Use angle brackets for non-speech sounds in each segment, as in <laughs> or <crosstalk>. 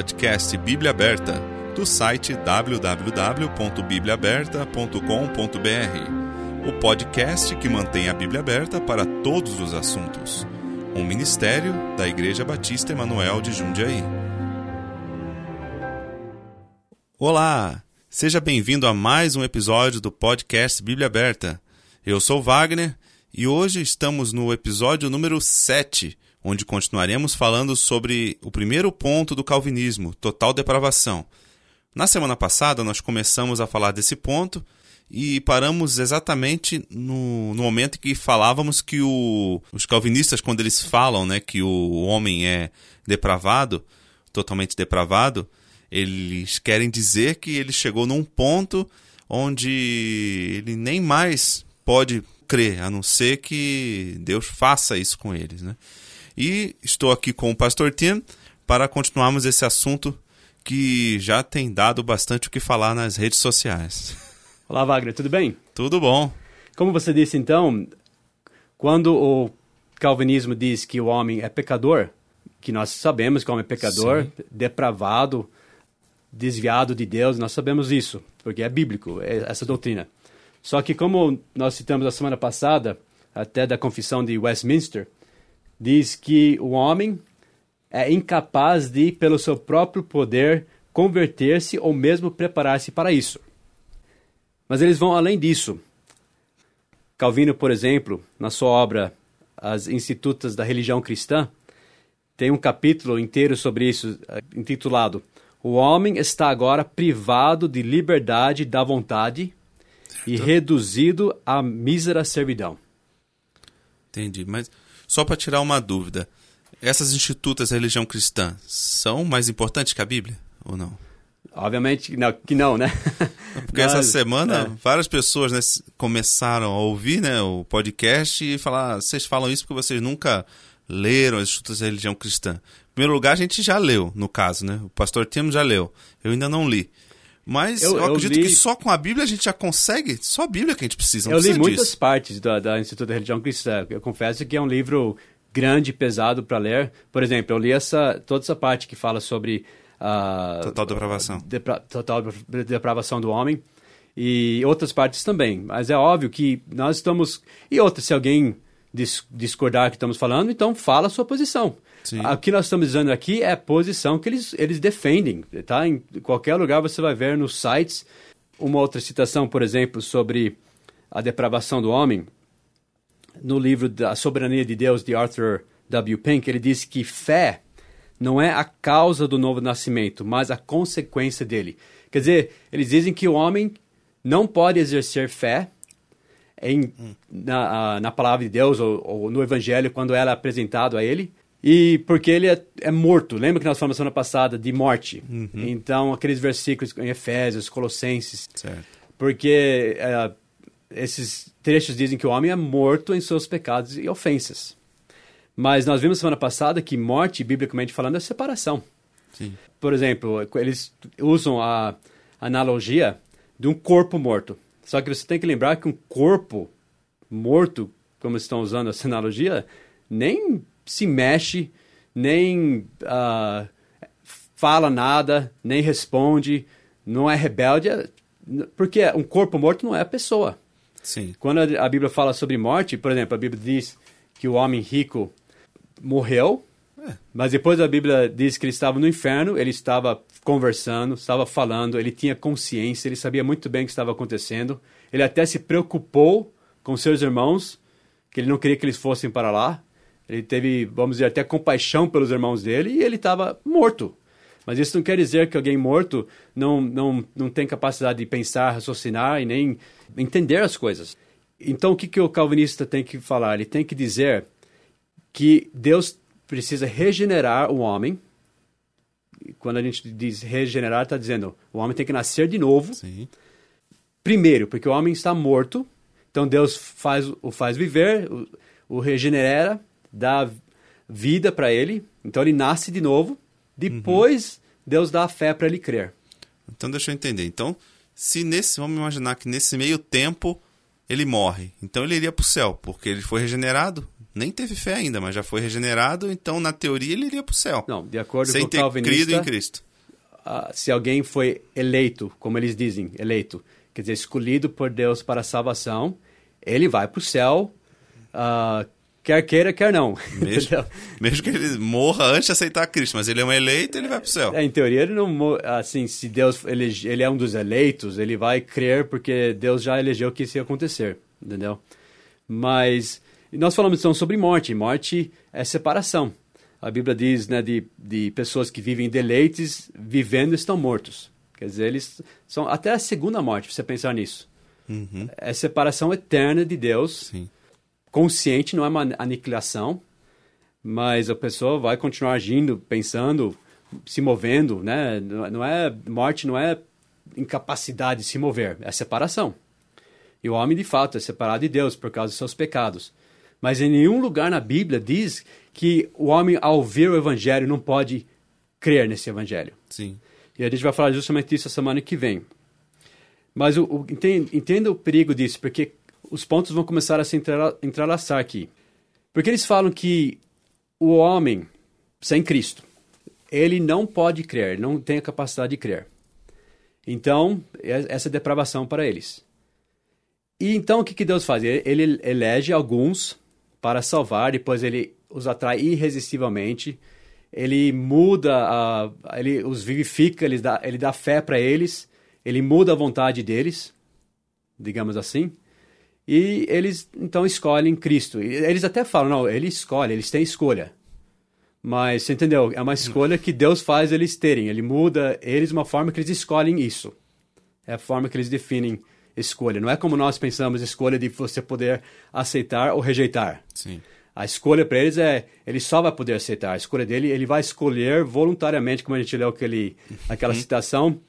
podcast Bíblia Aberta, do site www.bibliaaberta.com.br. O podcast que mantém a Bíblia aberta para todos os assuntos. Um ministério da Igreja Batista Emanuel de Jundiaí. Olá! Seja bem-vindo a mais um episódio do podcast Bíblia Aberta. Eu sou Wagner e hoje estamos no episódio número 7 onde continuaremos falando sobre o primeiro ponto do calvinismo, total depravação. Na semana passada, nós começamos a falar desse ponto e paramos exatamente no, no momento em que falávamos que o, os calvinistas, quando eles falam né, que o homem é depravado, totalmente depravado, eles querem dizer que ele chegou num ponto onde ele nem mais pode crer, a não ser que Deus faça isso com eles. Né? E estou aqui com o Pastor Tim para continuarmos esse assunto que já tem dado bastante o que falar nas redes sociais. Olá, Wagner, tudo bem? Tudo bom. Como você disse então, quando o calvinismo diz que o homem é pecador, que nós sabemos que o homem é pecador, Sim. depravado, desviado de Deus, nós sabemos isso, porque é bíblico, é essa doutrina. Só que como nós citamos a semana passada, até da confissão de Westminster, diz que o homem é incapaz de, pelo seu próprio poder, converter-se ou mesmo preparar-se para isso. Mas eles vão além disso. Calvino, por exemplo, na sua obra As Institutas da Religião Cristã, tem um capítulo inteiro sobre isso, eh, intitulado O homem está agora privado de liberdade da vontade e reduzido à mísera servidão. Entendi, mas só para tirar uma dúvida, essas institutas da religião cristã são mais importantes que a Bíblia ou não? Obviamente não, que não, né? <laughs> Porque essa semana é. várias pessoas né, começaram a ouvir né, o podcast e falar: vocês falam isso porque vocês nunca leram as institutas da religião cristã. Em primeiro lugar, a gente já leu, no caso, né? O pastor Timo já leu. Eu ainda não li. Mas eu, eu acredito eu li... que só com a Bíblia a gente já consegue. Só a Bíblia que a gente precisa. eu precisa li muitas disso. partes da, da Instituto da Religião Cristã. Eu confesso que é um livro grande, pesado para ler. Por exemplo, eu li essa, toda essa parte que fala sobre a total depravação, depra, total depravação do homem e outras partes também. Mas é óbvio que nós estamos e outra se alguém discordar que estamos falando, então fala a sua posição. Sim. O que nós estamos dizendo aqui é a posição que eles, eles defendem. Tá? Em qualquer lugar você vai ver nos sites uma outra citação, por exemplo, sobre a depravação do homem. No livro da Soberania de Deus, de Arthur W. Pink, ele diz que fé não é a causa do novo nascimento, mas a consequência dele. Quer dizer, eles dizem que o homem não pode exercer fé em, na, na palavra de Deus ou, ou no evangelho quando ela é apresentado a ele, e porque ele é, é, morto. Lembra que nós falamos semana passada de morte? Uhum. Então, aqueles versículos em Efésios, Colossenses. Certo. Porque é, esses trechos dizem que o homem é morto em seus pecados e ofensas. Mas nós vimos semana passada que morte, biblicamente falando, é separação. Sim. Por exemplo, eles usam a analogia de um corpo morto. Só que você tem que lembrar que um corpo morto, como estão usando essa analogia, nem se mexe, nem uh, fala nada, nem responde, não é rebelde, é, porque um corpo morto não é a pessoa. Sim. Quando a Bíblia fala sobre morte, por exemplo, a Bíblia diz que o homem rico morreu, mas depois a Bíblia diz que ele estava no inferno, ele estava conversando, estava falando, ele tinha consciência, ele sabia muito bem o que estava acontecendo, ele até se preocupou com seus irmãos, que ele não queria que eles fossem para lá, ele teve, vamos dizer, até compaixão pelos irmãos dele e ele estava morto. Mas isso não quer dizer que alguém morto não, não, não tem capacidade de pensar, raciocinar e nem entender as coisas. Então, o que, que o calvinista tem que falar? Ele tem que dizer que Deus precisa regenerar o homem. Quando a gente diz regenerar, está dizendo o homem tem que nascer de novo. Sim. Primeiro, porque o homem está morto. Então, Deus faz, o faz viver, o, o regenera dá vida para ele, então ele nasce de novo, depois uhum. Deus dá a fé para ele crer. Então deixa eu entender. Então, se nesse, vamos imaginar que nesse meio tempo ele morre, então ele iria para o céu, porque ele foi regenerado, nem teve fé ainda, mas já foi regenerado, então na teoria ele iria para o céu. Não, de acordo sem com ter calvinista, crido em Cristo. uh, se alguém foi eleito, como eles dizem, eleito, quer dizer, escolhido por Deus para a salvação, ele vai para o céu, uh, quer queira, quer não. <laughs> Mesmo, mesmo, que ele morra antes de aceitar Cristo, mas ele é um eleito, ele vai para o céu. É, em teoria, ele não assim, se Deus ele, ele é um dos eleitos, ele vai crer porque Deus já elegeu que isso ia acontecer, entendeu? Mas nós falamos então sobre morte. Morte é separação. A Bíblia diz né, de, de pessoas que vivem deleites, vivendo estão mortos. Quer dizer, eles são até a segunda morte, você pensar nisso. Uhum. É separação eterna de Deus. Sim. Consciente, não é uma aniquilação, mas a pessoa vai continuar agindo, pensando, se movendo, né? Não é morte, não é incapacidade de se mover, é separação. E o homem, de fato, é separado de Deus por causa dos seus pecados. Mas em nenhum lugar na Bíblia diz que o homem, ao ver o evangelho, não pode crer nesse evangelho. Sim. E a gente vai falar justamente disso a semana que vem. Mas o, o, entenda, entenda o perigo disso, porque os pontos vão começar a se entrelaçar aqui. Porque eles falam que o homem, sem Cristo, ele não pode crer, não tem a capacidade de crer. Então, essa é depravação para eles. E então, o que, que Deus faz? Ele elege alguns para salvar, depois ele os atrai irresistivelmente, ele muda, a, ele os vivifica, ele dá, ele dá fé para eles, ele muda a vontade deles, digamos assim, e eles então escolhem Cristo. E eles até falam, não, ele escolhe, eles têm escolha. Mas, você entendeu? É uma escolha que Deus faz eles terem. Ele muda eles de uma forma que eles escolhem isso. É a forma que eles definem escolha. Não é como nós pensamos escolha de você poder aceitar ou rejeitar. Sim. A escolha para eles é, ele só vai poder aceitar. A escolha dele, ele vai escolher voluntariamente, como a gente leu aquele, aquela uhum. citação,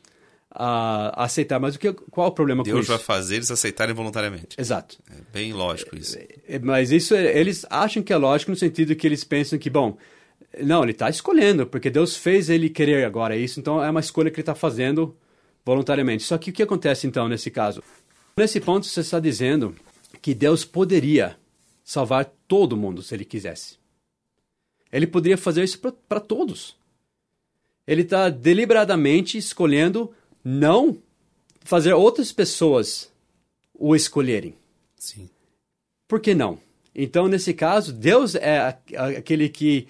a, aceitar. Mas o que, qual é o problema Deus com isso? Deus vai fazer eles aceitarem voluntariamente. Exato. É bem lógico isso. É, mas isso, eles acham que é lógico no sentido que eles pensam que, bom, não, ele está escolhendo, porque Deus fez ele querer agora isso, então é uma escolha que ele está fazendo voluntariamente. Só que o que acontece então nesse caso? Nesse ponto, você está dizendo que Deus poderia salvar todo mundo se ele quisesse. Ele poderia fazer isso para todos. Ele está deliberadamente escolhendo não fazer outras pessoas o escolherem. Sim. Por que não? Então, nesse caso, Deus é aquele que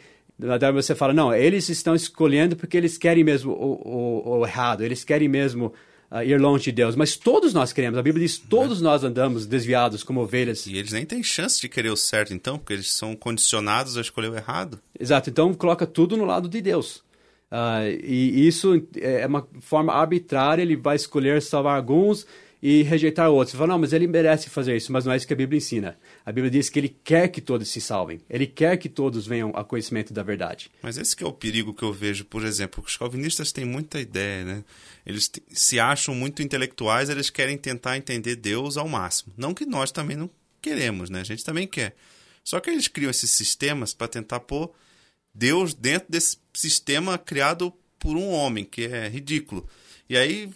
você fala, não, eles estão escolhendo porque eles querem mesmo o, o, o errado, eles querem mesmo uh, ir longe de Deus. Mas todos nós queremos. A Bíblia diz: todos é. nós andamos desviados como ovelhas. E eles nem têm chance de querer o certo, então, porque eles são condicionados a escolher o errado. Exato. Então, coloca tudo no lado de Deus. Uh, e isso é uma forma arbitrária. Ele vai escolher salvar alguns e rejeitar outros. Você fala, não, mas ele merece fazer isso, mas não é isso que a Bíblia ensina. A Bíblia diz que ele quer que todos se salvem. Ele quer que todos venham a conhecimento da verdade. Mas esse é o perigo que eu vejo, por exemplo, os calvinistas têm muita ideia, né? Eles se acham muito intelectuais, eles querem tentar entender Deus ao máximo. Não que nós também não queremos, né? A gente também quer. Só que eles criam esses sistemas para tentar pôr Deus dentro desse sistema criado por um homem, que é ridículo. E aí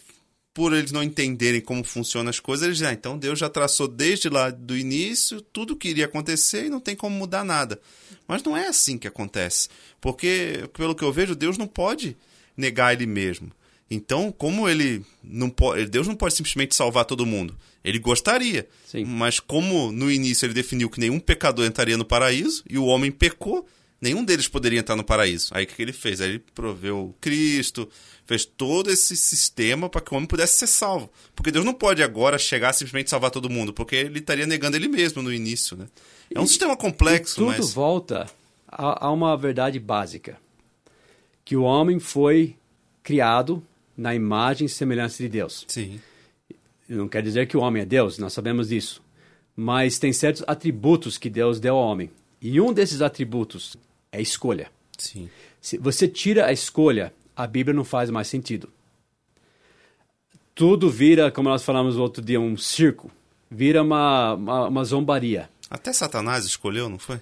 por eles não entenderem como funcionam as coisas, eles dizem, ah, então Deus já traçou desde lá do início tudo o que iria acontecer e não tem como mudar nada. Mas não é assim que acontece. Porque, pelo que eu vejo, Deus não pode negar ele mesmo. Então, como ele não pode, Deus não pode simplesmente salvar todo mundo. Ele gostaria. Sim. Mas como no início ele definiu que nenhum pecador entraria no paraíso e o homem pecou, nenhum deles poderia entrar no paraíso. Aí o que ele fez? Aí ele proveu Cristo, fez todo esse sistema para que o homem pudesse ser salvo. Porque Deus não pode agora chegar simplesmente salvar todo mundo, porque ele estaria negando ele mesmo no início, né? É um e, sistema complexo, tudo mas... volta a, a uma verdade básica. Que o homem foi criado na imagem e semelhança de Deus. Sim. Não quer dizer que o homem é Deus, nós sabemos disso. Mas tem certos atributos que Deus deu ao homem. E um desses atributos é escolha. Sim. Se você tira a escolha, a Bíblia não faz mais sentido. Tudo vira, como nós falamos outro dia, um circo. Vira uma, uma, uma zombaria. Até Satanás escolheu, não foi?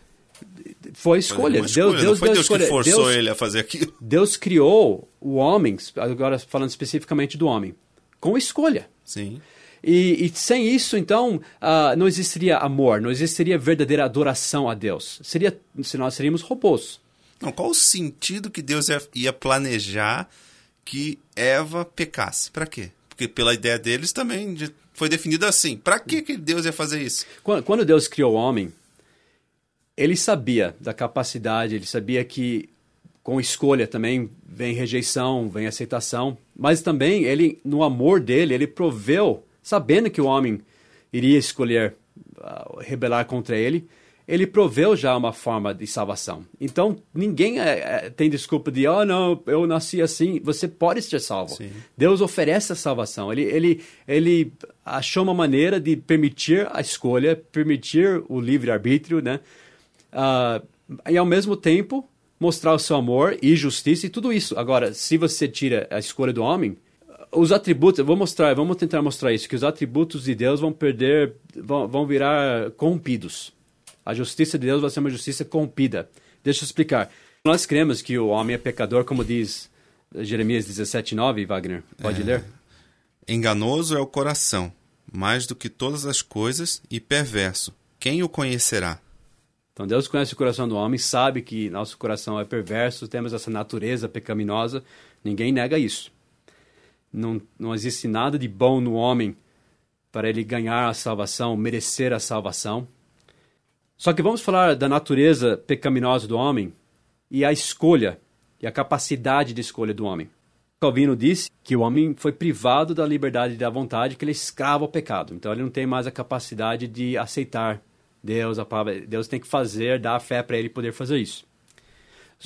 Foi escolha. Deus, escolha. Deus, não foi Deus, Deus escolha. que forçou Deus, ele a fazer aquilo. Deus criou o homem, agora falando especificamente do homem, com escolha. Sim. E, e, sem isso, então, uh, não existiria amor, não existiria verdadeira adoração a Deus. Seria, se nós seríamos robôs. Não, qual o sentido que Deus ia, planejar que Eva pecasse. Para quê? Porque pela ideia deles também foi definido assim. Para que que Deus ia fazer isso? Quando Deus criou o homem, ele sabia da capacidade, ele sabia que com escolha também vem rejeição, vem aceitação, mas também ele no amor dele, ele proveu, sabendo que o homem iria escolher uh, rebelar contra ele, ele proveu já uma forma de salvação. Então, ninguém é, é, tem desculpa de, oh, não, eu nasci assim. Você pode ser salvo. Sim. Deus oferece a salvação. Ele, ele, ele achou uma maneira de permitir a escolha, permitir o livre-arbítrio, né? Uh, e, ao mesmo tempo, mostrar o seu amor e justiça e tudo isso. Agora, se você tira a escolha do homem, os atributos, eu vou mostrar, vamos tentar mostrar isso, que os atributos de Deus vão perder, vão, vão virar corrompidos. A justiça de Deus vai ser uma justiça corrompida. Deixa eu explicar. Nós cremos que o homem é pecador, como diz Jeremias 17:9, Wagner. Pode é, ler? Enganoso é o coração, mais do que todas as coisas, e perverso. Quem o conhecerá? Então Deus conhece o coração do homem, sabe que nosso coração é perverso, temos essa natureza pecaminosa. Ninguém nega isso. Não, não existe nada de bom no homem para ele ganhar a salvação, merecer a salvação. Só que vamos falar da natureza pecaminosa do homem e a escolha e a capacidade de escolha do homem. Calvino disse que o homem foi privado da liberdade da vontade, que ele é escravo ao pecado. Então ele não tem mais a capacidade de aceitar Deus, a palavra, Deus tem que fazer, dar fé para ele poder fazer isso.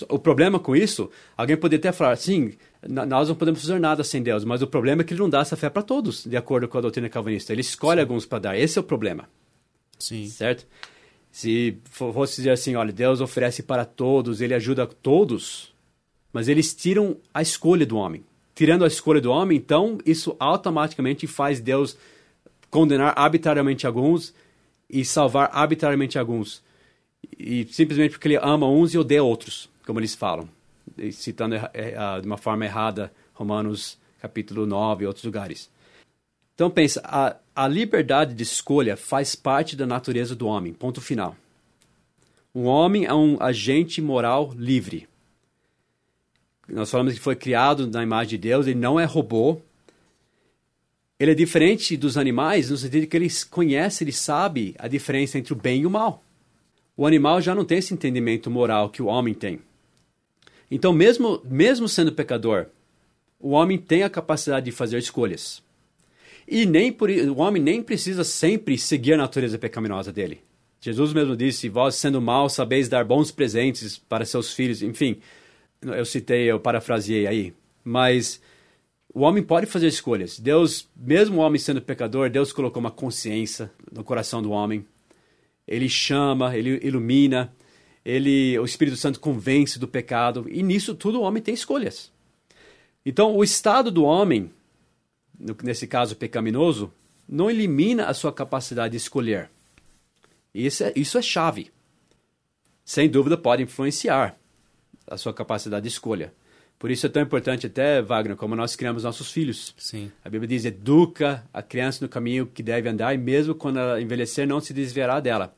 O problema com isso, alguém poderia até falar, sim, nós não podemos fazer nada sem Deus, mas o problema é que ele não dá essa fé para todos, de acordo com a doutrina calvinista. Ele escolhe sim. alguns para dar. Esse é o problema. Sim. Certo? Se fosse dizer assim, olha, Deus oferece para todos, ele ajuda todos, mas eles tiram a escolha do homem. Tirando a escolha do homem, então isso automaticamente faz Deus condenar arbitrariamente alguns e salvar arbitrariamente alguns. E simplesmente porque ele ama uns e odeia outros, como eles falam, citando de uma forma errada Romanos capítulo 9 e outros lugares. Então pensa, a, a liberdade de escolha faz parte da natureza do homem, ponto final. O homem é um agente moral livre. Nós falamos que foi criado na imagem de Deus, ele não é robô. Ele é diferente dos animais no sentido que ele conhece, ele sabe a diferença entre o bem e o mal. O animal já não tem esse entendimento moral que o homem tem. Então, mesmo, mesmo sendo pecador, o homem tem a capacidade de fazer escolhas. E nem por, o homem nem precisa sempre seguir a natureza pecaminosa dele. Jesus mesmo disse: Vós, sendo mal, sabeis dar bons presentes para seus filhos. Enfim, eu citei, eu parafraseei aí. Mas o homem pode fazer escolhas. Deus, mesmo o homem sendo pecador, Deus colocou uma consciência no coração do homem. Ele chama, ele ilumina, ele, o Espírito Santo convence do pecado. E nisso tudo o homem tem escolhas. Então, o estado do homem nesse caso pecaminoso, não elimina a sua capacidade de escolher. Isso é, isso é chave. Sem dúvida pode influenciar a sua capacidade de escolha. Por isso é tão importante até, Wagner, como nós criamos nossos filhos. Sim. A Bíblia diz, educa a criança no caminho que deve andar e mesmo quando ela envelhecer não se desviará dela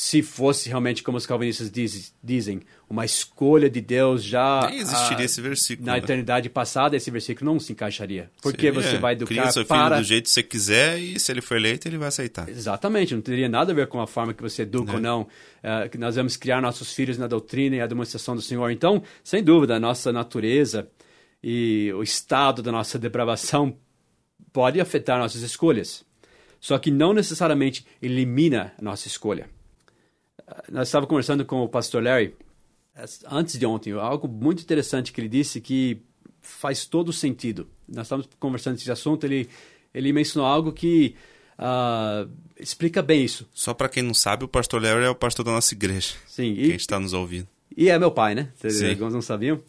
se fosse realmente, como os calvinistas diz, dizem, uma escolha de Deus já. Nem existiria a, esse versículo. Na né? eternidade passada, esse versículo não se encaixaria. Porque Seria, você vai educar cria seu para... filho do jeito que você quiser e se ele for eleito, ele vai aceitar. Exatamente, não teria nada a ver com a forma que você educa ou né? não. Uh, nós vamos criar nossos filhos na doutrina e a demonstração do Senhor. Então, sem dúvida, a nossa natureza e o estado da nossa depravação pode afetar nossas escolhas. Só que não necessariamente elimina a nossa escolha nós estávamos conversando com o pastor Larry antes de ontem, algo muito interessante que ele disse que faz todo sentido. Nós estávamos conversando esse assunto, ele, ele mencionou algo que uh, explica bem isso. Só para quem não sabe, o pastor Larry é o pastor da nossa igreja. Sim. Quem está nos ouvindo. E é meu pai, né? Vocês não sabiam.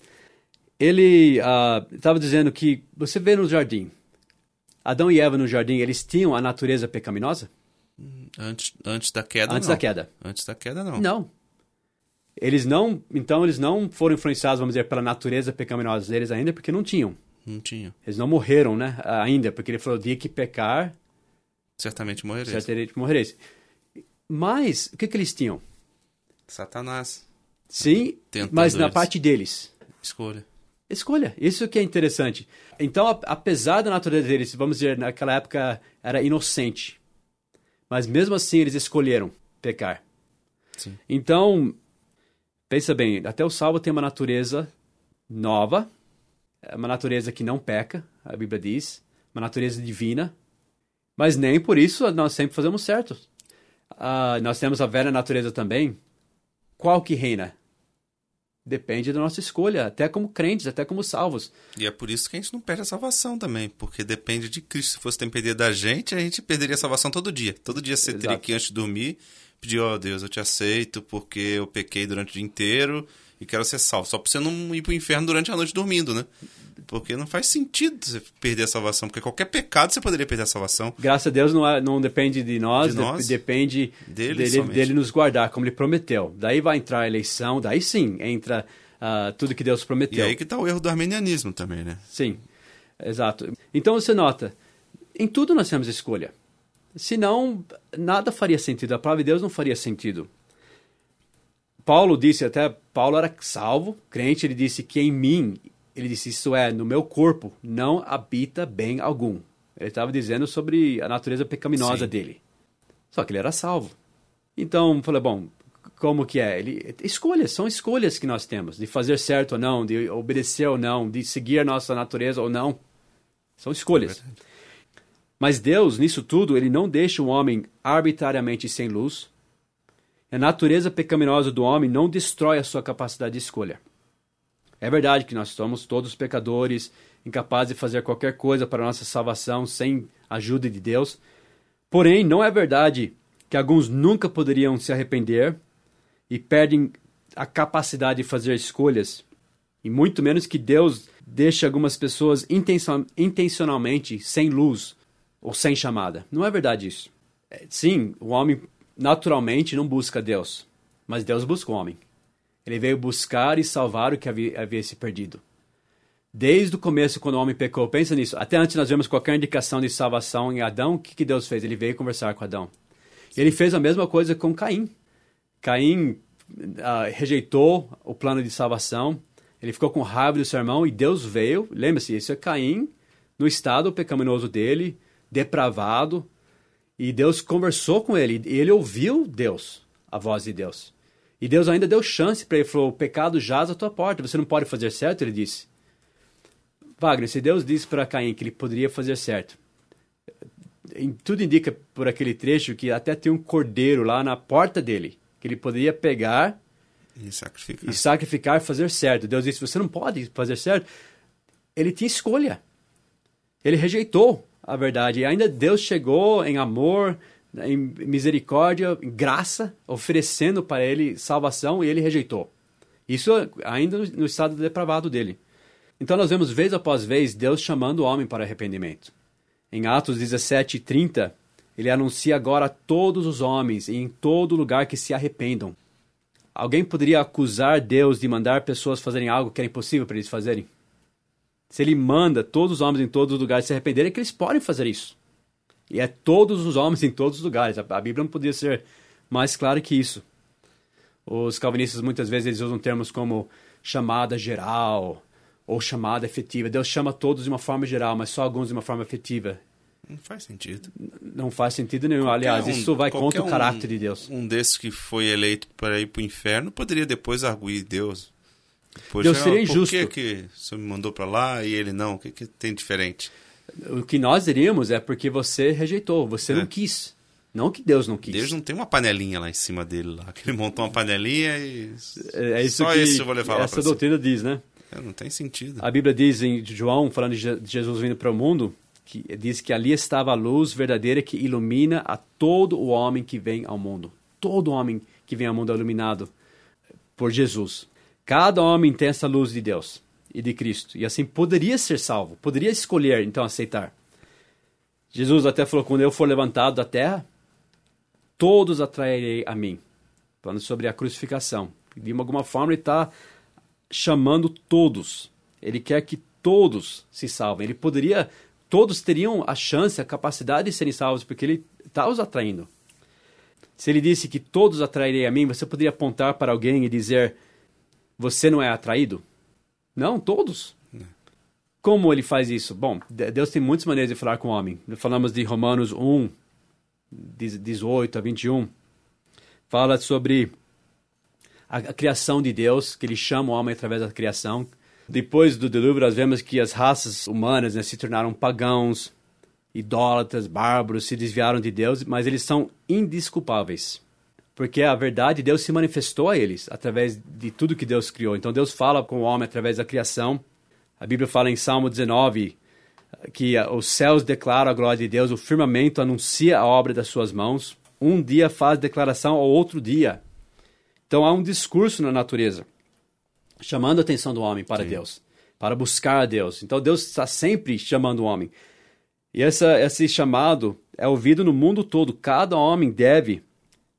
Ele estava uh, dizendo que você vê no jardim, Adão e Eva no jardim, eles tinham a natureza pecaminosa? Antes, antes da queda, Antes não. da queda. Antes da queda, não. Não. Eles não, então eles não foram influenciados, vamos dizer, pela natureza pecaminosa deles ainda, porque não tinham. Não tinham. Eles não morreram, né, ainda, porque ele falou, dia que pecar... Certamente morrereis. Certamente morrereis. Mas, o que que eles tinham? Satanás. Sim, mas na parte deles. Escolha. Escolha. Isso que é interessante. Então, apesar da natureza deles, vamos dizer, naquela época era inocente. Mas mesmo assim eles escolheram pecar. Sim. Então, pensa bem, até o salvo tem uma natureza nova, é uma natureza que não peca, a Bíblia diz, uma natureza divina, mas nem por isso nós sempre fazemos certo. Uh, nós temos a velha natureza também. Qual que reina? Depende da nossa escolha, até como crentes, até como salvos. E é por isso que a gente não perde a salvação também, porque depende de Cristo. Se fosse depender da gente, a gente perderia a salvação todo dia. Todo dia você Exato. teria que, antes de dormir, pedir, ó oh, Deus, eu te aceito porque eu pequei durante o dia inteiro e quero ser salvo. Só para você não ir para o inferno durante a noite dormindo, né? Porque não faz sentido você perder a salvação, porque qualquer pecado você poderia perder a salvação. Graças a Deus não, é, não depende de nós, de nós de, depende dele, dele, dele, nos guardar, como ele prometeu. Daí vai entrar a eleição, daí sim entra uh, tudo que Deus prometeu. E aí que está o erro do armenianismo também, né? Sim, exato. Então você nota, em tudo nós temos escolha. Senão, nada faria sentido. A palavra de Deus não faria sentido. Paulo disse, até Paulo era salvo, crente, ele disse que em mim, ele disse, isso é, no meu corpo, não habita bem algum. Ele estava dizendo sobre a natureza pecaminosa Sim. dele. Só que ele era salvo. Então, falei, bom, como que é? Ele, escolhas, são escolhas que nós temos, de fazer certo ou não, de obedecer ou não, de seguir a nossa natureza ou não. São escolhas. É Mas Deus, nisso tudo, ele não deixa o homem arbitrariamente sem luz. A natureza pecaminosa do homem não destrói a sua capacidade de escolha. É verdade que nós somos todos pecadores, incapazes de fazer qualquer coisa para nossa salvação sem a ajuda de Deus. Porém, não é verdade que alguns nunca poderiam se arrepender e perdem a capacidade de fazer escolhas, e muito menos que Deus deixe algumas pessoas intencionalmente sem luz ou sem chamada. Não é verdade isso. É, sim, o homem naturalmente não busca Deus, mas Deus busca o homem. Ele veio buscar e salvar o que havia, havia se perdido. Desde o começo, quando o homem pecou, pensa nisso. Até antes nós vemos qualquer indicação de salvação em Adão, o que, que Deus fez? Ele veio conversar com Adão. Ele fez a mesma coisa com Caim. Caim uh, rejeitou o plano de salvação, ele ficou com raiva do seu irmão e Deus veio. Lembre-se, isso é Caim no estado pecaminoso dele, depravado, e Deus conversou com ele, e ele ouviu Deus, a voz de Deus. E Deus ainda deu chance para ele, falou: o pecado jaz à tua porta, você não pode fazer certo, ele disse. Wagner, se Deus disse para Caim que ele poderia fazer certo, tudo indica por aquele trecho que até tem um cordeiro lá na porta dele, que ele poderia pegar e sacrificar. e sacrificar fazer certo. Deus disse: você não pode fazer certo. Ele tinha escolha. Ele rejeitou a verdade. E ainda Deus chegou em amor, em misericórdia, em graça, oferecendo para ele salvação e ele rejeitou. Isso ainda no estado depravado dele. Então nós vemos vez após vez Deus chamando o homem para arrependimento. Em Atos 17, 30, ele anuncia agora a todos os homens e em todo lugar que se arrependam. Alguém poderia acusar Deus de mandar pessoas fazerem algo que era impossível para eles fazerem? Se ele manda todos os homens em todos os lugares se arrependerem, é que eles podem fazer isso. E é todos os homens em todos os lugares. A Bíblia não podia ser mais clara que isso. Os calvinistas muitas vezes eles usam termos como chamada geral, ou chamada efetiva. Deus chama todos de uma forma geral, mas só alguns de uma forma efetiva. Não faz sentido. Não faz sentido nenhum. Qualquer Aliás, um, isso vai contra o caráter um, de Deus. Um desses que foi eleito para ir para o inferno poderia depois arguir Deus. Poxa, Deus seria injusto. Por que, que você me mandou para lá e ele não? O que, que tem diferente? O que nós diríamos é porque você rejeitou, você é. não quis. Não que Deus não quis. Deus não tem uma panelinha lá em cima dele, lá, que ele montou uma panelinha e. É, é isso Só que esse eu vou levar essa doutrina diz, né? É, não tem sentido. A Bíblia diz em João, falando de Jesus vindo para o mundo, que diz que ali estava a luz verdadeira que ilumina a todo o homem que vem ao mundo. Todo homem que vem ao mundo é iluminado por Jesus. Cada homem tem essa luz de Deus e de Cristo. E assim poderia ser salvo, poderia escolher então aceitar. Jesus até falou: quando eu for levantado da terra, todos atrairei a mim. Falando sobre a crucificação. De alguma forma, ele está chamando todos. Ele quer que todos se salvem. Ele poderia, todos teriam a chance, a capacidade de serem salvos, porque ele está os atraindo. Se ele disse que todos atrairei a mim, você poderia apontar para alguém e dizer: Você não é atraído? Não, todos. Como ele faz isso? Bom, Deus tem muitas maneiras de falar com o homem. Falamos de Romanos 1, 18 a 21. Fala sobre a, a criação de Deus, que ele chama o homem através da criação. Depois do dilúvio, nós vemos que as raças humanas né, se tornaram pagãos, idólatras, bárbaros, se desviaram de Deus, mas eles são indisculpáveis. Porque a verdade, Deus se manifestou a eles através de tudo que Deus criou. Então Deus fala com o homem através da criação. A Bíblia fala em Salmo 19 que os céus declaram a glória de Deus, o firmamento anuncia a obra das suas mãos. Um dia faz declaração ao outro dia. Então há um discurso na natureza chamando a atenção do homem para Sim. Deus, para buscar a Deus. Então Deus está sempre chamando o homem. E essa, esse chamado é ouvido no mundo todo. Cada homem deve,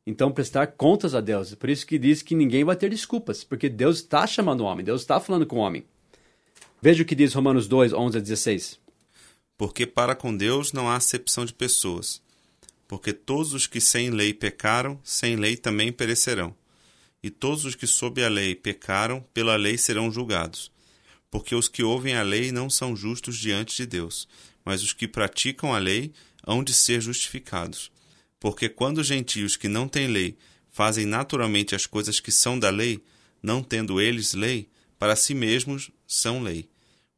então, prestar contas a Deus. Por isso que diz que ninguém vai ter desculpas, porque Deus está chamando o homem, Deus está falando com o homem. Veja o que diz Romanos 2, 11 a 16. Porque para com Deus não há acepção de pessoas. Porque todos os que sem lei pecaram, sem lei também perecerão. E todos os que sob a lei pecaram, pela lei serão julgados. Porque os que ouvem a lei não são justos diante de Deus, mas os que praticam a lei hão de ser justificados. Porque quando os gentios que não têm lei fazem naturalmente as coisas que são da lei, não tendo eles lei, para si mesmos são lei,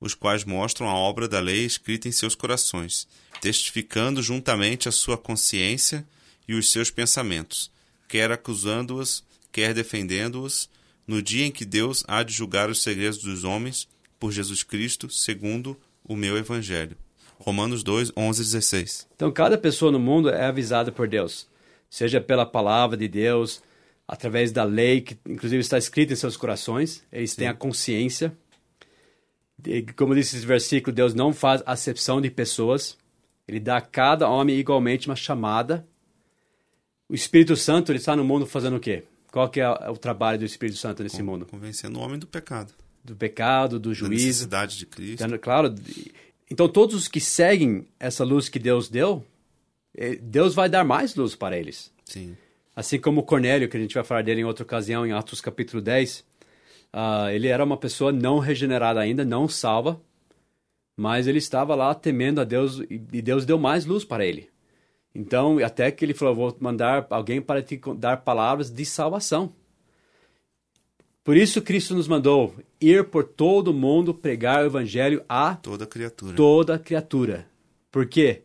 os quais mostram a obra da lei escrita em seus corações, testificando juntamente a sua consciência e os seus pensamentos, quer acusando-os, quer defendendo-os, no dia em que Deus há de julgar os segredos dos homens por Jesus Cristo, segundo o meu evangelho. Romanos 2, 11 16. Então, cada pessoa no mundo é avisada por Deus, seja pela palavra de Deus, através da lei, que inclusive está escrita em seus corações, eles Sim. têm a consciência. Como disse esse versículo, Deus não faz acepção de pessoas, ele dá a cada homem igualmente uma chamada. O Espírito Santo ele está no mundo fazendo o quê? Qual que é o trabalho do Espírito Santo nesse mundo? Convencendo o homem do pecado. Do pecado, do juízo. Da necessidade de Cristo. Claro, então, todos os que seguem essa luz que Deus deu, eh, Deus vai dar mais luz para eles. Sim. Assim como Cornélio, que a gente vai falar dele em outra ocasião, em Atos capítulo 10. Uh, ah, ele era uma pessoa não regenerada ainda, não salva, mas ele estava lá temendo a Deus e Deus deu mais luz para ele. Então, até que ele falou: Vou mandar alguém para te dar palavras de salvação. Por isso Cristo nos mandou ir por todo o mundo pregar o evangelho a toda criatura. Toda criatura. Por quê?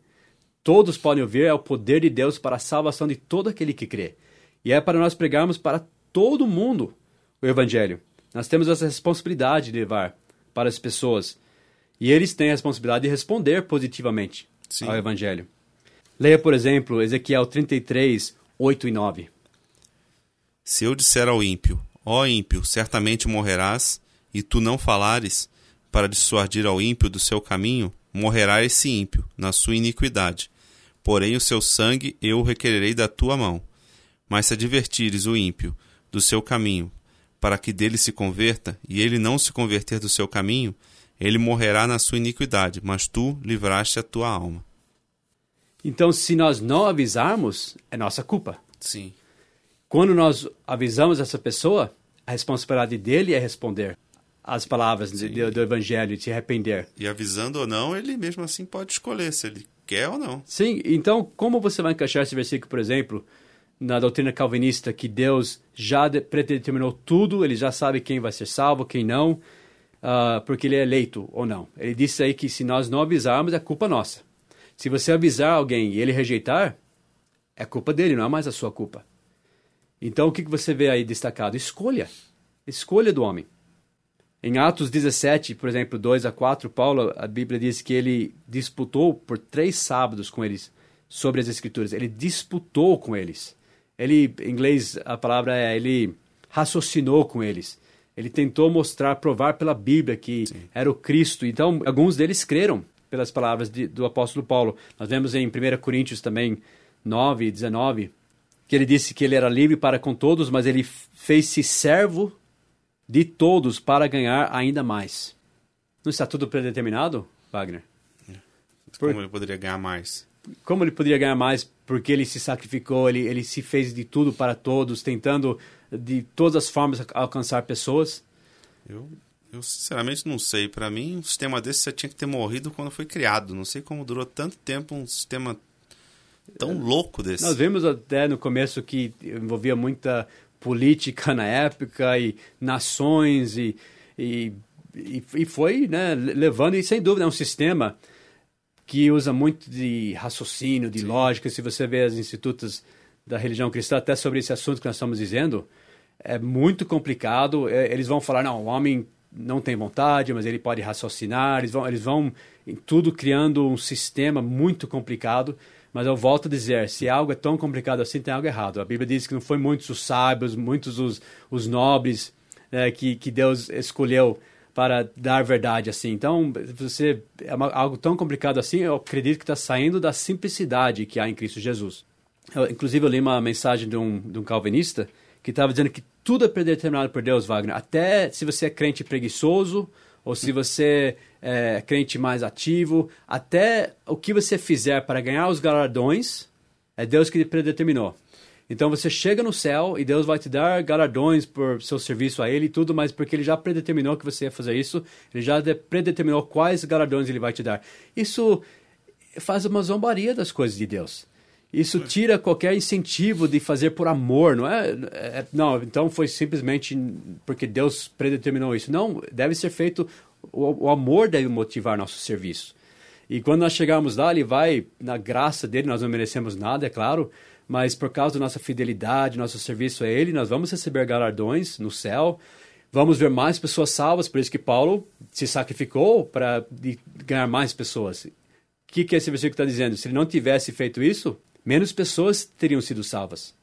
Todos podem ouvir é o poder de Deus para a salvação de todo aquele que crê. E é para nós pregarmos para todo mundo o evangelho. Nós temos essa responsabilidade de levar para as pessoas. E eles têm a responsabilidade de responder positivamente Sim. ao evangelho. Leia, por exemplo, Ezequiel 33, 8 e 9. Se eu disser ao ímpio, Ó ímpio, certamente morrerás, e tu não falares, para dissuadir ao ímpio do seu caminho, morrerá esse ímpio, na sua iniquidade. Porém, o seu sangue eu requererei da tua mão. Mas se advertires o ímpio do seu caminho, para que dele se converta, e ele não se converter do seu caminho, ele morrerá na sua iniquidade, mas tu livraste a tua alma. Então, se nós não avisarmos, é nossa culpa. Sim. Quando nós avisamos essa pessoa, a responsabilidade dele é responder as palavras de, do Evangelho e se arrepender. E avisando ou não, ele mesmo assim pode escolher se ele quer ou não. Sim, então como você vai encaixar esse versículo, por exemplo, na doutrina calvinista, que Deus já predeterminou tudo, ele já sabe quem vai ser salvo, quem não, uh, porque ele é eleito ou não. Ele disse aí que se nós não avisarmos, é culpa nossa. Se você avisar alguém e ele rejeitar, é culpa dele, não é mais a sua culpa. Então, o que você vê aí destacado? Escolha. Escolha do homem. Em Atos 17, por exemplo, 2 a 4, Paulo, a Bíblia diz que ele disputou por três sábados com eles sobre as Escrituras. Ele disputou com eles. Ele, em inglês, a palavra é, ele raciocinou com eles. Ele tentou mostrar, provar pela Bíblia que Sim. era o Cristo. Então, alguns deles creram pelas palavras de, do apóstolo Paulo. Nós vemos em 1 Coríntios também 9, 19, que ele disse que ele era livre para com todos, mas ele fez-se servo de todos para ganhar ainda mais. Não está tudo predeterminado, Wagner? Como Por... ele poderia ganhar mais? Como ele poderia ganhar mais? Porque ele se sacrificou, ele, ele se fez de tudo para todos, tentando de todas as formas alcançar pessoas. Eu Eu sinceramente não sei. Para mim, um sistema desse você tinha que ter morrido quando foi criado. Não sei como durou tanto tempo um sistema tão louco desse. Nós vimos até no começo que envolvia muita política na época e nações e, e, e, foi né, levando, e sem dúvida é um sistema que usa muito de raciocínio, de Sim. lógica. Se você vê as institutos da religião cristã, até sobre esse assunto que nós estamos dizendo, é muito complicado. É, eles vão falar, não, o homem não tem vontade, mas ele pode raciocinar. Eles vão, eles vão em tudo criando um sistema muito complicado. Mas eu volto a dizer, se algo é tão complicado assim, tem algo errado. A Bíblia diz que não foi muitos os sábios, muitos os, os nobres né, que, que Deus escolheu para dar verdade assim. Então, você é uma, algo tão complicado assim, eu acredito que está saindo da simplicidade que há em Cristo Jesus. Eu, inclusive, eu li uma mensagem de um, de um calvinista que estava dizendo que tudo é predeterminado por Deus, Wagner. Até se você é crente preguiçoso ou se você é crente mais ativo, até o que você fizer para ganhar os galardões é Deus que predeterminou. Então você chega no céu e Deus vai te dar galardões por seu serviço a Ele e tudo, mas porque Ele já predeterminou que você ia fazer isso, Ele já predeterminou quais galardões Ele vai te dar. Isso faz uma zombaria das coisas de Deus. Isso tira qualquer incentivo de fazer por amor, não é? é? Não, então foi simplesmente porque Deus predeterminou isso. Não, deve ser feito. O, o amor deve motivar nosso serviço. E quando nós chegarmos lá, Ele vai, na graça dele, nós não merecemos nada, é claro, mas por causa da nossa fidelidade, nosso serviço a Ele, nós vamos receber galardões no céu. Vamos ver mais pessoas salvas, por isso que Paulo se sacrificou para ganhar mais pessoas. O que, que esse versículo está dizendo? Se ele não tivesse feito isso, menos pessoas teriam sido salvas.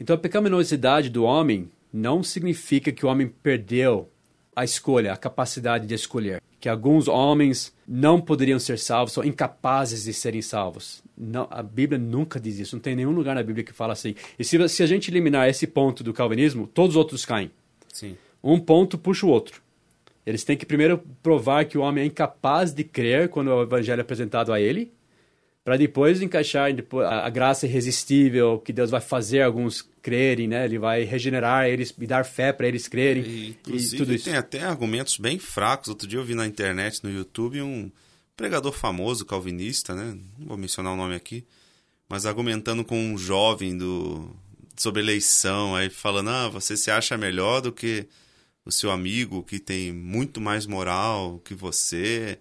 Então a pecaminosidade do homem não significa que o homem perdeu a escolha, a capacidade de escolher. Que alguns homens não poderiam ser salvos, são incapazes de serem salvos. Não, a Bíblia nunca diz isso, não tem nenhum lugar na Bíblia que fala assim. E se, se a gente eliminar esse ponto do calvinismo, todos os outros caem. Sim. Um ponto puxa o outro. Eles têm que primeiro provar que o homem é incapaz de crer quando o evangelho é apresentado a ele, para depois encaixar a graça irresistível que Deus vai fazer alguns crerem, né? Ele vai regenerar eles e dar fé para eles crerem. E, inclusive, e tudo isso. tem até argumentos bem fracos. Outro dia eu vi na internet, no YouTube, um pregador famoso, calvinista, né? Não vou mencionar o nome aqui, mas argumentando com um jovem do sobre eleição, aí falando: "Ah, você se acha melhor do que o seu amigo que tem muito mais moral que você?"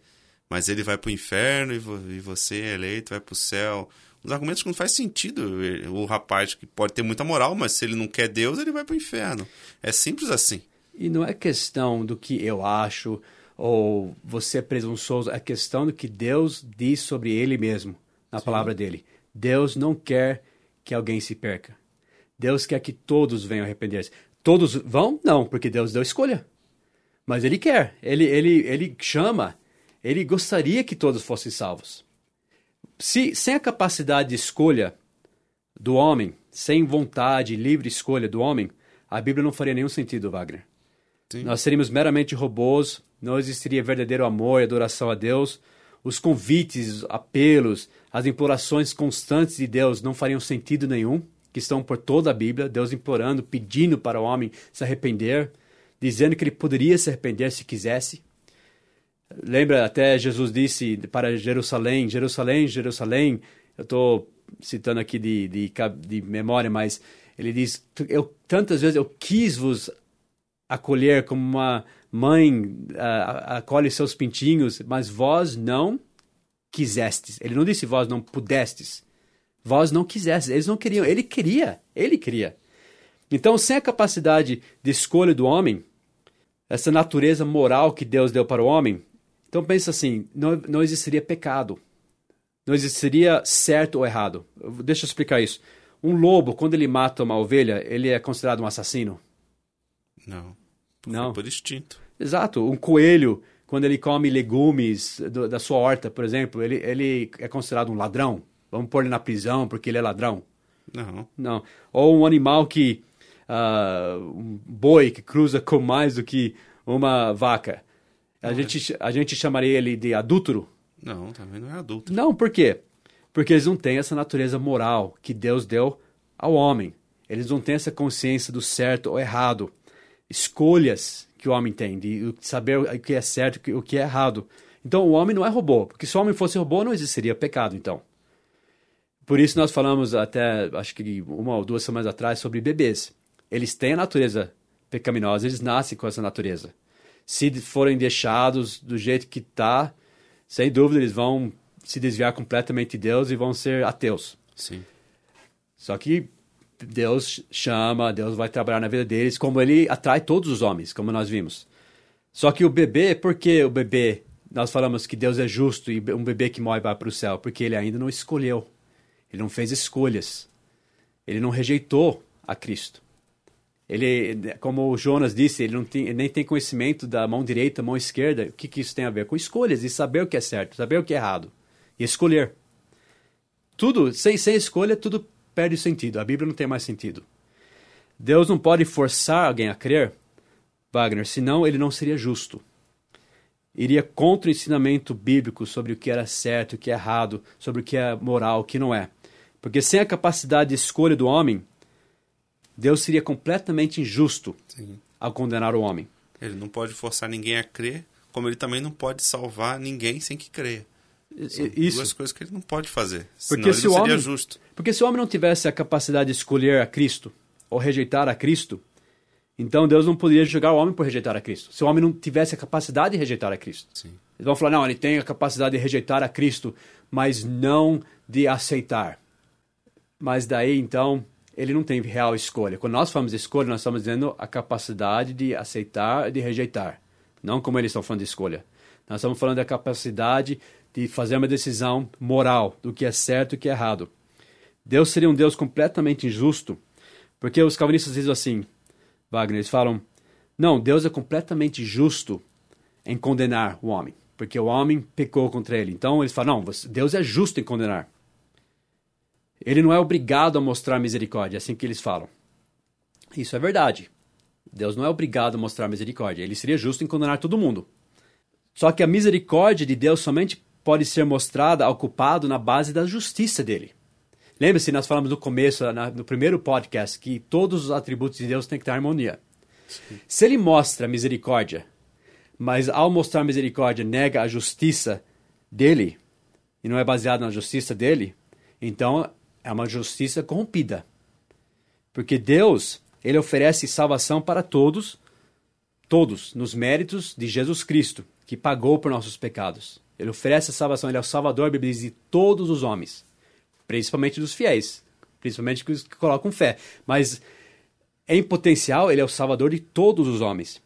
Mas ele vai para o inferno e, vo e, você é eleito, vai para o céu. Os argumentos que não faz sentido. O rapaz que pode ter muita moral, mas se ele não quer Deus, ele vai para o inferno. É simples assim. E não é questão do que eu acho ou você é presunçoso, é questão do que Deus diz sobre ele mesmo, na Sim. palavra dele. Deus não quer que alguém se perca. Deus quer que todos venham arrepender-se. Todos vão? Não, porque Deus deu escolha. Mas ele quer. Ele, ele, ele chama ele gostaria que todos fossem salvos. Se, sem a capacidade de escolha do homem, sem vontade livre escolha do homem, a Bíblia não faria nenhum sentido, Wagner. Sim. Nós seríamos meramente robôs, não existiria verdadeiro amor e adoração a Deus. Os convites, apelos, as implorações constantes de Deus não fariam sentido nenhum, que estão por toda a Bíblia, Deus implorando, pedindo para o homem se arrepender, dizendo que ele poderia se arrepender se quisesse. Lembra, até Jesus disse para Jerusalém, Jerusalém, Jerusalém, eu estou citando aqui de, de, de, memória, mas ele diz, eu tantas vezes eu quis vos acolher como uma mãe uh, acolhe seus pintinhos, mas vós não quisestes. Ele não disse vós não pudestes. Vós não quisestes. Eles não queriam. Ele queria. Ele queria. Então, sem a capacidade de escolha do homem, essa natureza moral que Deus deu para o homem, então pensa assim, não, não existiria pecado. Não existiria certo ou errado. Deixa eu explicar isso. Um lobo, quando ele mata uma ovelha, ele é considerado um assassino? Não. Não. Por instinto. Exato. Um coelho, quando ele come legumes do, da sua horta, por exemplo, ele, ele é considerado um ladrão? Vamos pôr ele na prisão porque ele é ladrão? Não. Não. Ou um animal que. Uh, um boi que cruza com mais do que uma vaca. A, gente, a gente chamaria ele de adúltero? Não, também não é adulto. Não, por quê? Porque eles não têm essa natureza moral que Deus deu ao homem. Eles não têm essa consciência do certo ou errado. Escolhas que o homem tem, de saber o que é certo e o que é errado. Então o homem não é robô, porque se o homem fosse robô não existiria pecado, então. Por isso nós falamos até, acho que uma ou duas semanas atrás, sobre bebês. Eles têm a natureza pecaminosa, eles nascem com essa natureza. Se forem deixados do jeito que está, sem dúvida eles vão se desviar completamente de Deus e vão ser ateus. Sim. Só que Deus chama, Deus vai trabalhar na vida deles, como ele atrai todos os homens, como nós vimos. Só que o bebê, por que o bebê? Nós falamos que Deus é justo e um bebê que morre vai para o céu, porque ele ainda não escolheu. Ele não fez escolhas. Ele não rejeitou a Cristo. Ele, como o Jonas disse, ele, não tem, nem tem conhecimento da mão direita, mão esquerda. O que, que isso tem a ver? Com escolhas e saber o que é certo, saber o que é errado. E escolher. Tudo, sem, sem escolha, tudo perde sentido. A Bíblia não tem mais sentido. Deus não pode forçar alguém a crer, Wagner, senão ele não seria justo. Iria contra o ensinamento bíblico sobre o que era certo, o que é errado, sobre o que é moral, o que não é. Porque sem a capacidade de escolha do homem, Deus seria completamente injusto Sim. ao condenar o homem. Ele não pode forçar ninguém a crer, como ele também não pode salvar ninguém sem que creia. São Isso. duas coisas que ele não pode fazer. Porque se o homem, justo. Porque se o homem não tivesse a capacidade de escolher a Cristo ou rejeitar a Cristo, então Deus não poderia julgar o homem por rejeitar a Cristo. Se o homem não tivesse a capacidade de rejeitar a Cristo. Sim. Eles vão falar, não, ele tem a capacidade de rejeitar a Cristo, mas não de aceitar. Mas daí, então, ele não tem real escolha. Quando nós falamos escolha, nós estamos dizendo a capacidade de aceitar e de rejeitar. Não como eles estão falando de escolha. Nós estamos falando da capacidade de fazer uma decisão moral do que é certo e o que é errado. Deus seria um Deus completamente injusto, porque os calvinistas dizem assim, Wagner, eles falam, não, Deus é completamente justo em condenar o homem, porque o homem pecou contra ele. Então eles falam, não, Deus é justo em condenar. Ele não é obrigado a mostrar misericórdia, é assim que eles falam. Isso é verdade. Deus não é obrigado a mostrar misericórdia. Ele seria justo em condenar todo mundo. Só que a misericórdia de Deus somente pode ser mostrada ao culpado na base da justiça dele. Lembre-se, nós falamos no começo, no primeiro podcast, que todos os atributos de Deus têm que ter harmonia. Sim. Se ele mostra misericórdia, mas ao mostrar misericórdia nega a justiça dele, e não é baseado na justiça dele, então é uma justiça corrompida. Porque Deus, ele oferece salvação para todos, todos, nos méritos de Jesus Cristo, que pagou por nossos pecados. Ele oferece a salvação, ele é o salvador, a Bíblia diz, de todos os homens, principalmente dos fiéis, principalmente os que colocam fé. Mas em potencial, ele é o salvador de todos os homens.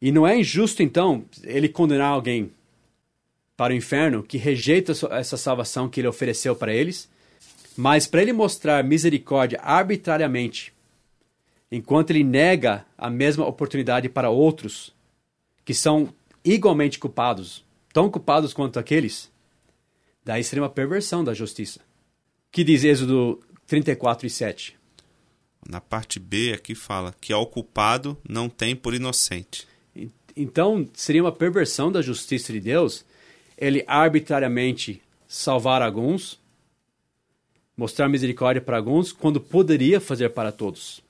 E não é injusto, então, ele condenar alguém para o inferno que rejeita essa salvação que ele ofereceu para eles mas para ele mostrar misericórdia arbitrariamente, enquanto ele nega a mesma oportunidade para outros que são igualmente culpados, tão culpados quanto aqueles, daí seria uma perversão da justiça. Que diz Êxodo 34 e 7. Na parte B aqui fala que ao culpado não tem por inocente. Então seria uma perversão da justiça de Deus ele arbitrariamente salvar alguns mostrar misericórdia para alguns quando poderia fazer para todos.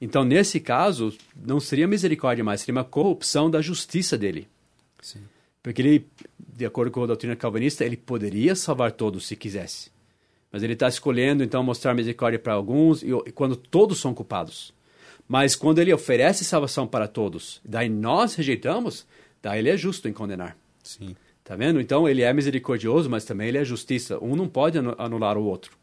Então, nesse caso, não seria misericórdia mais, seria uma corrupção da justiça dele. Sim. Porque ele, de acordo com a doutrina calvinista, ele poderia salvar todos se quisesse. Mas ele está escolhendo, então, mostrar misericórdia para alguns e, e quando todos são culpados. Mas quando ele oferece salvação para todos, daí nós rejeitamos, daí ele é justo em condenar. Sim. Tá vendo? Então ele é misericordioso, mas também ele é justiça. Um não pode anular o outro.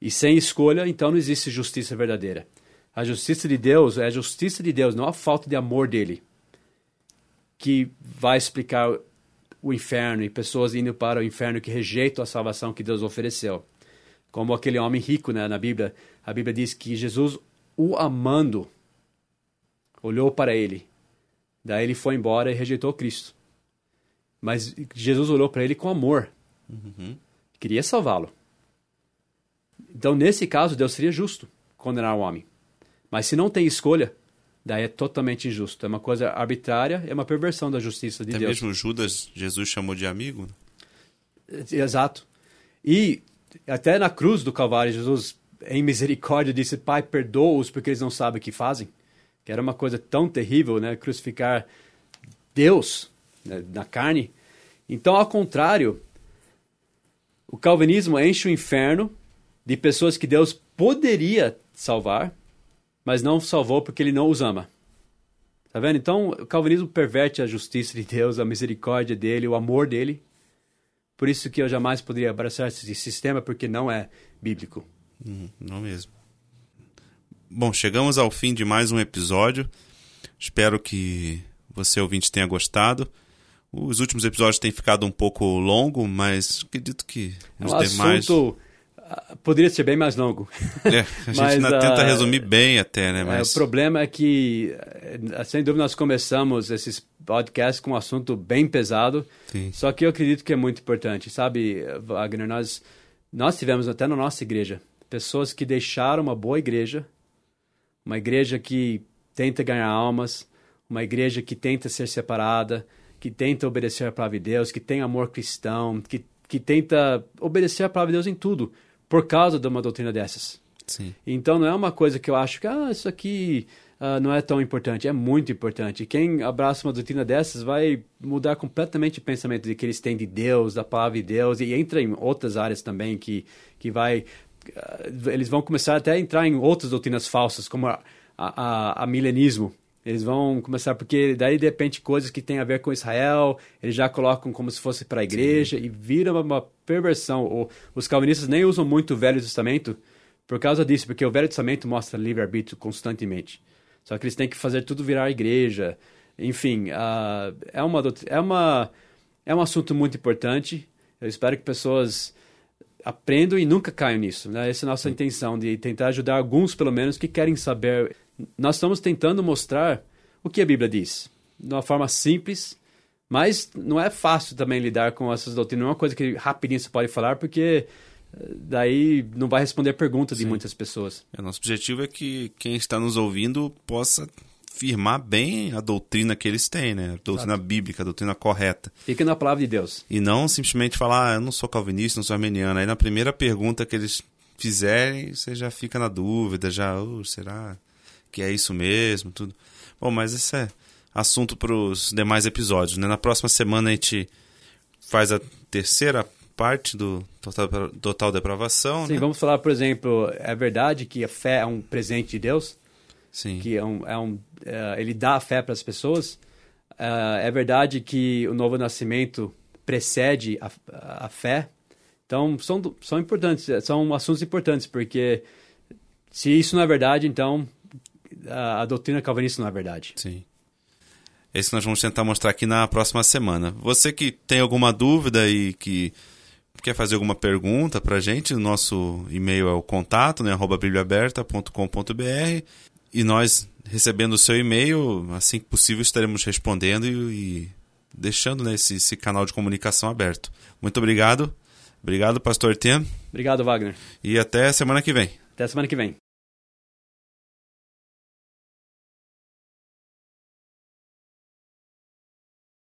E sem escolha, então não existe justiça verdadeira. A justiça de Deus é a justiça de Deus, não a falta de amor dele, que vai explicar o inferno e pessoas indo para o inferno que rejeitam a salvação que Deus ofereceu. Como aquele homem rico né, na Bíblia, a Bíblia diz que Jesus, o amando, olhou para ele. Daí ele foi embora e rejeitou Cristo. Mas Jesus olhou para ele com amor. Uhum. Queria salvá-lo. Então, nesse caso, Deus seria justo condenar o homem. Mas se não tem escolha, daí é totalmente injusto. É uma coisa arbitrária, é uma perversão da justiça de Até Deus. mesmo Judas, Jesus chamou de amigo? Exato. E até na cruz do Calvário, Jesus, em misericórdia, disse: Pai, perdoa-os porque eles não sabem o que fazem. que era uma coisa tão terrível, né? Crucificar Deus né? na carne. Então, ao contrário, o calvinismo enche o inferno de pessoas que Deus poderia salvar, mas não salvou porque ele não os ama. Tá vendo? Então, o calvinismo perverte a justiça de Deus, a misericórdia dele, o amor dele. Por isso que eu jamais poderia abraçar esse sistema, porque não é bíblico. Hum, não mesmo. Bom, chegamos ao fim de mais um episódio. Espero que você, ouvinte, tenha gostado. Os últimos episódios têm ficado um pouco longo, mas acredito que os é um demais... Assunto Poderia ser bem mais longo. É, a <laughs> gente mas, tenta uh, resumir bem até, né? Mas... É, o problema é que, eh, sem dúvida, nós começamos esses podcasts com um assunto bem pesado. Sim. Só que eu acredito que é muito importante, sabe, Wagner? Nós, nós tivemos até na nossa igreja pessoas que deixaram uma boa igreja, uma igreja que tenta ganhar almas, uma igreja que tenta ser separada, que tenta obedecer a palavra de Deus, que tem amor cristão, que, que tenta obedecer a palavra de Deus em tudo por causa de uma doutrina dessas. Sim. Então não é uma coisa que eu acho que ah, isso aqui uh, não é tão importante. É muito importante. Quem abraça uma doutrina dessas vai mudar completamente o pensamento de que eles têm de Deus, da palavra de Deus, e entra em outras áreas também que, que vai. Uh, eles vão começar até a entrar em outras doutrinas falsas, como a, a, a milenismo. Eles vão começar, porque daí de repente coisas que têm a ver com Israel, eles já colocam como se fosse para a igreja Sim. e vira uma, perversão. Os calvinistas nem usam muito o Velho Testamento por causa disso, porque o Velho Testamento mostra livre-arbítrio constantemente. Só que eles têm que fazer tudo virar a igreja. Enfim, uh, é, uma, é, uma, é um assunto muito importante. Eu espero que pessoas aprendam e nunca caiam nisso. Né? Essa é a nossa intenção, de tentar ajudar alguns, pelo menos, que querem saber nós estamos tentando mostrar o que a Bíblia diz, de uma forma simples, mas não é fácil também lidar com essas doutrinas. Não é uma coisa que rapidinho você pode falar, porque eh, daí não vai responder a pergunta de muitas pessoas. O é, nosso objetivo é que quem está nos ouvindo possa firmar bem a doutrina que eles têm, né? A doutrina Exato. bíblica, a doutrina correta. Fique na palavra de Deus. E não simplesmente falar, ah, eu não sou calvinista, não sou armeniano. Aí na primeira pergunta que eles fizerem, você já fica na dúvida, já, oh, será? Que é isso mesmo, tudo. Bom, mas esse é assunto para os demais episódios, né? Na próxima semana a gente faz a terceira parte do total, total depravação. Sim, né? vamos falar, por exemplo, é verdade que a fé é um presente de Deus? Sim. Que é um, é um, é, ele dá a fé para as pessoas? É, é verdade que o novo nascimento precede a, a fé? Então, são, são importantes, são assuntos importantes, porque se isso não é verdade, então a, a doutrina calvinista não é verdade. Sim. Esse nós vamos tentar mostrar aqui na próxima semana. Você que tem alguma dúvida e que quer fazer alguma pergunta para a gente, o nosso e-mail é o contato, né, arroba bibliaaberta.com.br e nós, recebendo o seu e-mail, assim que possível estaremos respondendo e, e deixando né, esse, esse, canal de comunicação aberto. Muito obrigado. Obrigado, pastor Tem. Obrigado, Wagner. E até semana que vem. Até semana que vem.